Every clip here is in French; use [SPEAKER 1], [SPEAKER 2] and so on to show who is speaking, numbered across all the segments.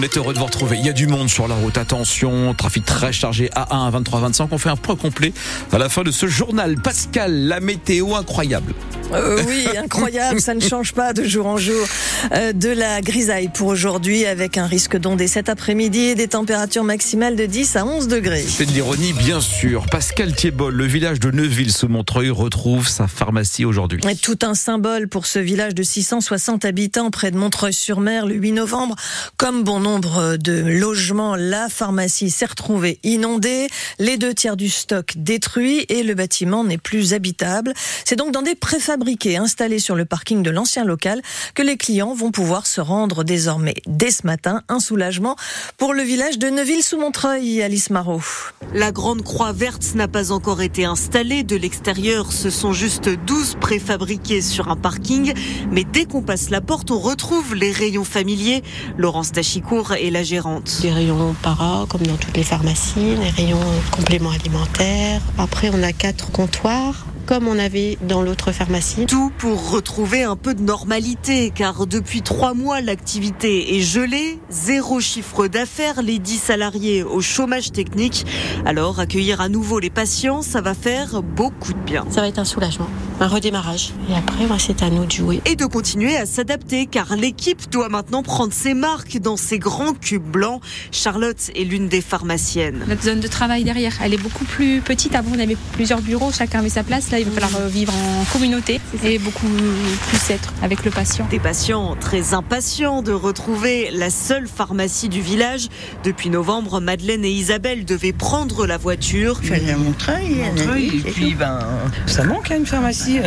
[SPEAKER 1] On est heureux de vous retrouver. Il y a du monde sur la route. Attention, trafic très chargé A1 à 23 25. On fait un point complet à la fin de ce journal. Pascal, la météo incroyable.
[SPEAKER 2] Euh, oui, incroyable, ça ne change pas de jour en jour. Euh, de la grisaille pour aujourd'hui avec un risque d'ondée cet après-midi et des températures maximales de 10 à 11 degrés.
[SPEAKER 1] C'est de l'ironie, bien sûr. Pascal Thiebol, le village de Neuville sous Montreuil, retrouve sa pharmacie aujourd'hui.
[SPEAKER 2] Tout un symbole pour ce village de 660 habitants près de Montreuil-sur-Mer le 8 novembre. Comme bon nombre de logements, la pharmacie s'est retrouvée inondée, les deux tiers du stock détruit et le bâtiment n'est plus habitable. C'est donc dans des préfabriqués installés sur le parking de l'ancien local que les clients vont pouvoir se rendre désormais dès ce matin. Un soulagement pour le village de Neuville-sous-Montreuil, Alice Marot.
[SPEAKER 3] La grande croix verte n'a pas encore été installée. De l'extérieur, ce sont juste 12 préfabriqués sur un parking. Mais dès qu'on passe la porte, on retrouve les rayons familiers. Laurence Est la gérante.
[SPEAKER 4] Des rayons para, comme dans toutes les pharmacies, des rayons compléments alimentaires. Après, on a quatre comptoirs comme on avait dans l'autre pharmacie.
[SPEAKER 3] Tout pour retrouver un peu de normalité, car depuis trois mois, l'activité est gelée, zéro chiffre d'affaires, les dix salariés au chômage technique. Alors, accueillir à nouveau les patients, ça va faire beaucoup de bien.
[SPEAKER 4] Ça va être un soulagement, un redémarrage. Et après, moi, c'est à nous de jouer.
[SPEAKER 3] Et de continuer à s'adapter, car l'équipe doit maintenant prendre ses marques dans ces grands cubes blancs. Charlotte est l'une des pharmaciennes.
[SPEAKER 5] Notre zone de travail derrière, elle est beaucoup plus petite. Avant, on avait plusieurs bureaux, chacun avait sa place. Là, il va falloir vivre en communauté et beaucoup plus être avec le patient.
[SPEAKER 3] Des patients très impatients de retrouver la seule pharmacie du village. Depuis novembre, Madeleine et Isabelle devaient prendre la voiture.
[SPEAKER 6] Allée à Montreuil.
[SPEAKER 7] Montreuil et puis ben, ça manque à une pharmacie.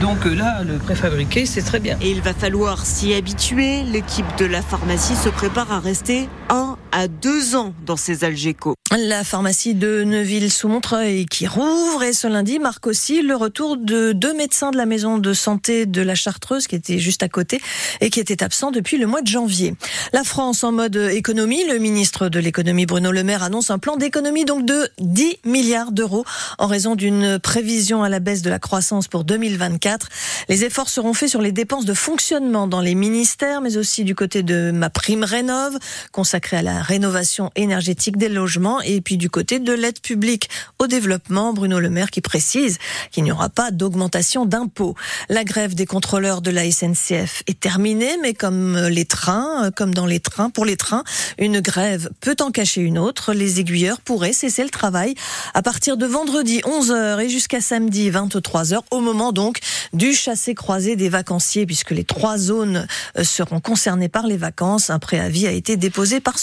[SPEAKER 7] Donc là, le préfabriqué, c'est très bien.
[SPEAKER 3] Et il va falloir s'y habituer. L'équipe de la pharmacie se prépare à rester un à deux ans dans Algeco.
[SPEAKER 2] La pharmacie de Neuville-sous-Montreuil qui rouvre et ce lundi marque aussi le retour de deux médecins de la maison de santé de la Chartreuse qui étaient juste à côté et qui étaient absents depuis le mois de janvier. La France en mode économie, le ministre de l'économie Bruno Le Maire annonce un plan d'économie donc de 10 milliards d'euros en raison d'une prévision à la baisse de la croissance pour 2024. Les efforts seront faits sur les dépenses de fonctionnement dans les ministères mais aussi du côté de ma prime rénove consacrée à la rénovation énergétique des logements et puis du côté de l'aide publique au développement, Bruno Le Maire qui précise qu'il n'y aura pas d'augmentation d'impôts. La grève des contrôleurs de la SNCF est terminée, mais comme les trains, comme dans les trains, pour les trains, une grève peut en cacher une autre. Les aiguilleurs pourraient cesser le travail à partir de vendredi 11h et jusqu'à samedi 23h, au moment donc du chassé-croisé des vacanciers, puisque les trois zones seront concernées par les vacances. Un préavis a été déposé par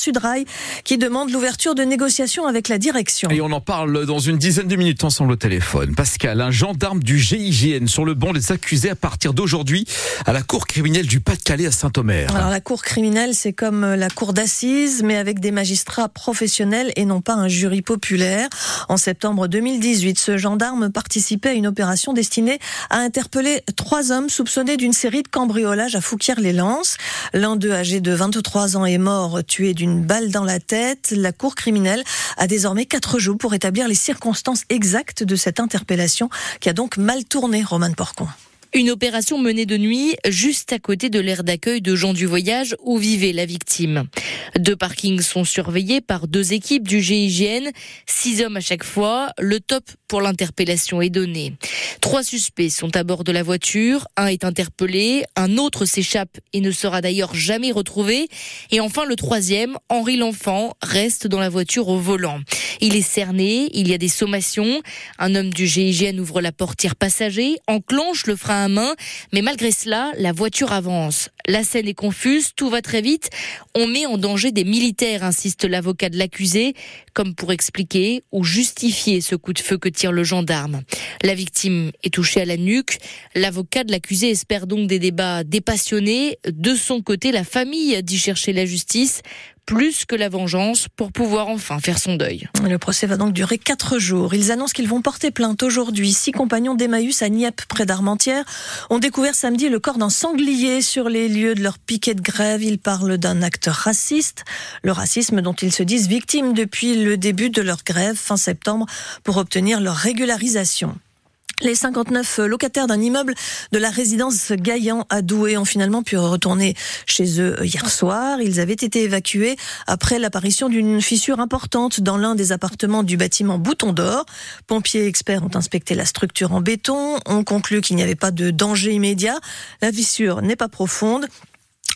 [SPEAKER 2] Qui demande l'ouverture de négociations avec la direction.
[SPEAKER 1] Et on en parle dans une dizaine de minutes ensemble au téléphone. Pascal, un gendarme du GIGN sur le banc des accusés à partir d'aujourd'hui à la cour criminelle du Pas-de-Calais à Saint-Omer.
[SPEAKER 2] Alors la cour criminelle, c'est comme la cour d'assises, mais avec des magistrats professionnels et non pas un jury populaire. En septembre 2018, ce gendarme participait à une opération destinée à interpeller trois hommes soupçonnés d'une série de cambriolages à Fouquier-les-Lances. L'un d'eux, âgé de 23 ans, est mort tué d'une balle dans la tête. La cour criminelle a désormais quatre jours pour établir les circonstances exactes de cette interpellation qui a donc mal tourné, Roman Porcon.
[SPEAKER 8] Une opération menée de nuit juste à côté de l'aire d'accueil de gens du voyage où vivait la victime. Deux parkings sont surveillés par deux équipes du GIGN, six hommes à chaque fois. Le top pour l'interpellation est donné. Trois suspects sont à bord de la voiture, un est interpellé, un autre s'échappe et ne sera d'ailleurs jamais retrouvé. Et enfin le troisième, Henri L'Enfant, reste dans la voiture au volant. Il est cerné, il y a des sommations. Un homme du GIGN ouvre la portière passager, enclenche le frein main, mais malgré cela, la voiture avance. La scène est confuse, tout va très vite. On met en danger des militaires, insiste l'avocat de l'accusé, comme pour expliquer ou justifier ce coup de feu que tire le gendarme. La victime est touchée à la nuque. L'avocat de l'accusé espère donc des débats dépassionnés. De son côté, la famille dit chercher la justice plus que la vengeance pour pouvoir enfin faire son deuil.
[SPEAKER 2] Le procès va donc durer quatre jours. Ils annoncent qu'ils vont porter plainte aujourd'hui. Six compagnons d'Emmaüs à Nieppe, près d'Armentières, ont découvert samedi le corps d'un sanglier sur les lieux de leur piquet de grève. Ils parlent d'un acte raciste, le racisme dont ils se disent victimes depuis le début de leur grève fin septembre pour obtenir leur régularisation. Les 59 locataires d'un immeuble de la résidence Gaillan à Douai ont finalement pu retourner chez eux hier soir. Ils avaient été évacués après l'apparition d'une fissure importante dans l'un des appartements du bâtiment Bouton d'Or. Pompiers experts ont inspecté la structure en béton, ont conclu qu'il n'y avait pas de danger immédiat. La fissure n'est pas profonde.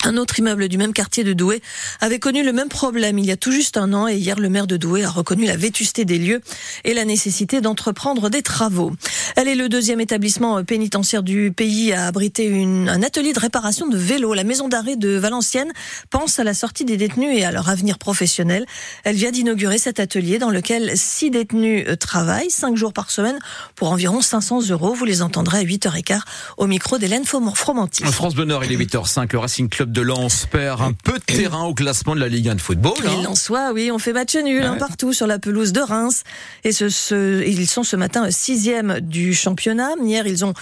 [SPEAKER 2] Un autre immeuble du même quartier de Douai avait connu le même problème il y a tout juste un an et hier le maire de Douai a reconnu la vétusté des lieux et la nécessité d'entreprendre des travaux. Elle est le deuxième établissement pénitentiaire du pays à abriter une, un atelier de réparation de vélos. La maison d'arrêt de Valenciennes pense à la sortie des détenus et à leur avenir professionnel. Elle vient d'inaugurer cet atelier dans lequel six détenus travaillent cinq jours par semaine pour environ 500 euros. Vous les entendrez à 8h15 au micro d'Hélène Fromanti.
[SPEAKER 1] France Bonheur, il est 8h05. Le Racing Club de Lens perd un peu de terrain au classement de la Ligue 1 de football.
[SPEAKER 2] Les
[SPEAKER 1] Hein.
[SPEAKER 2] Lensois, oui, on fait match nul hein, partout sur la pelouse de Reims. Et ce, ce- ils sont ce matin sixième du championnat. Hier, ils ont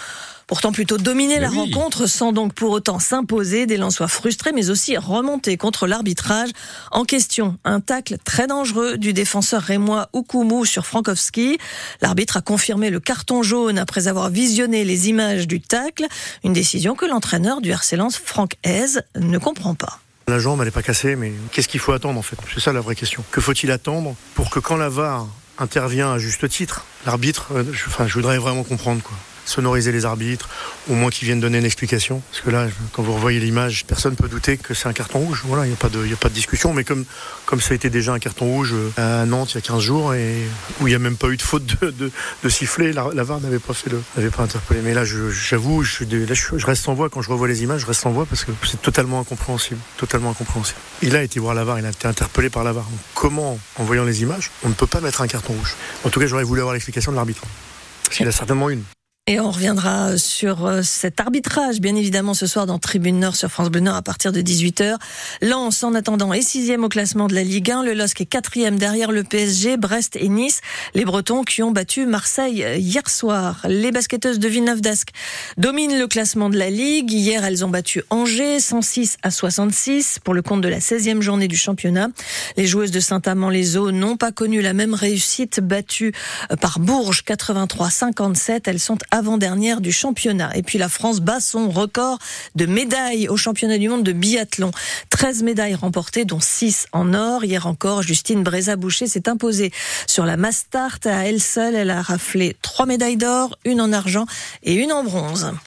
[SPEAKER 2] pourtant plutôt dominé
[SPEAKER 1] Mais
[SPEAKER 2] la
[SPEAKER 1] oui.
[SPEAKER 2] rencontre sans donc pour autant s'imposer. Des Lensois frustrés, mais aussi remontés contre l'arbitrage. En question, un tacle très dangereux du défenseur rémois Oukoumou sur Frankowski. L'arbitre a confirmé le carton jaune après avoir visionné les images du tacle. Une décision que l'entraîneur du RC Lens, Franck Hez, ne comprend pas.
[SPEAKER 6] La jambe, elle n'est pas cassée, mais qu'est-ce qu'il faut attendre en fait? C'est ça la vraie question. Que faut-il attendre pour que quand la VAR intervient à juste titre, l'arbitre, euh, je, enfin, je voudrais vraiment comprendre quoi. Sonoriser les arbitres, au moins qu'ils viennent donner une explication. Parce que là, quand vous revoyez l'image, personne ne peut douter que c'est un carton rouge. Voilà, il n'y a, pas de- y a pas de discussion. Mais comme, comme ça a été déjà un carton rouge euh, à Nantes il y a 15 jours, et où il n'y a même pas eu de faute de, de, de sifflet, la, VAR n'avait pas fait le, n'avait pas interpellé. Mais là, je- j'avoue, je, dé- là, je, je reste sans voix quand je revois les images. Je reste sans voix parce que c'est totalement incompréhensible, totalement incompréhensible. Il a été voir la VAR, il a été interpellé par la VAR. Comment, en voyant les images, on ne peut pas mettre un carton rouge? En tout cas, j'aurais voulu avoir l'explication de l'arbitre. Parce qu'il a certainement une.
[SPEAKER 2] Et on reviendra sur euh, cet arbitrage, bien évidemment, ce soir dans Tribune Nord sur France Bleu Nord à partir de 18h. Lens, en attendant, est sixième au classement de la Ligue 1. Le LOSC est quatrième derrière le PSG, Brest et Nice. Les Bretons qui ont battu Marseille euh, hier soir. Les basketteuses de Villeneuve-d'Ascq dominent le classement de la Ligue. Hier, elles ont battu Angers, 106 à 66 pour le compte de la 16e journée du championnat. Les joueuses de Saint-Amand-les-Eaux n'ont pas connu la même réussite, battues euh, par Bourges 83-57. Elles sont avant-dernières du championnat. Et puis la France bat son record de médailles au championnat du monde de biathlon. 13 médailles remportées, dont 6 en or. Hier encore, Justine Bréza-Boucher s'est imposée sur la Mastart. À elle seule, elle a raflé 3 médailles d'or, une en argent et une en bronze.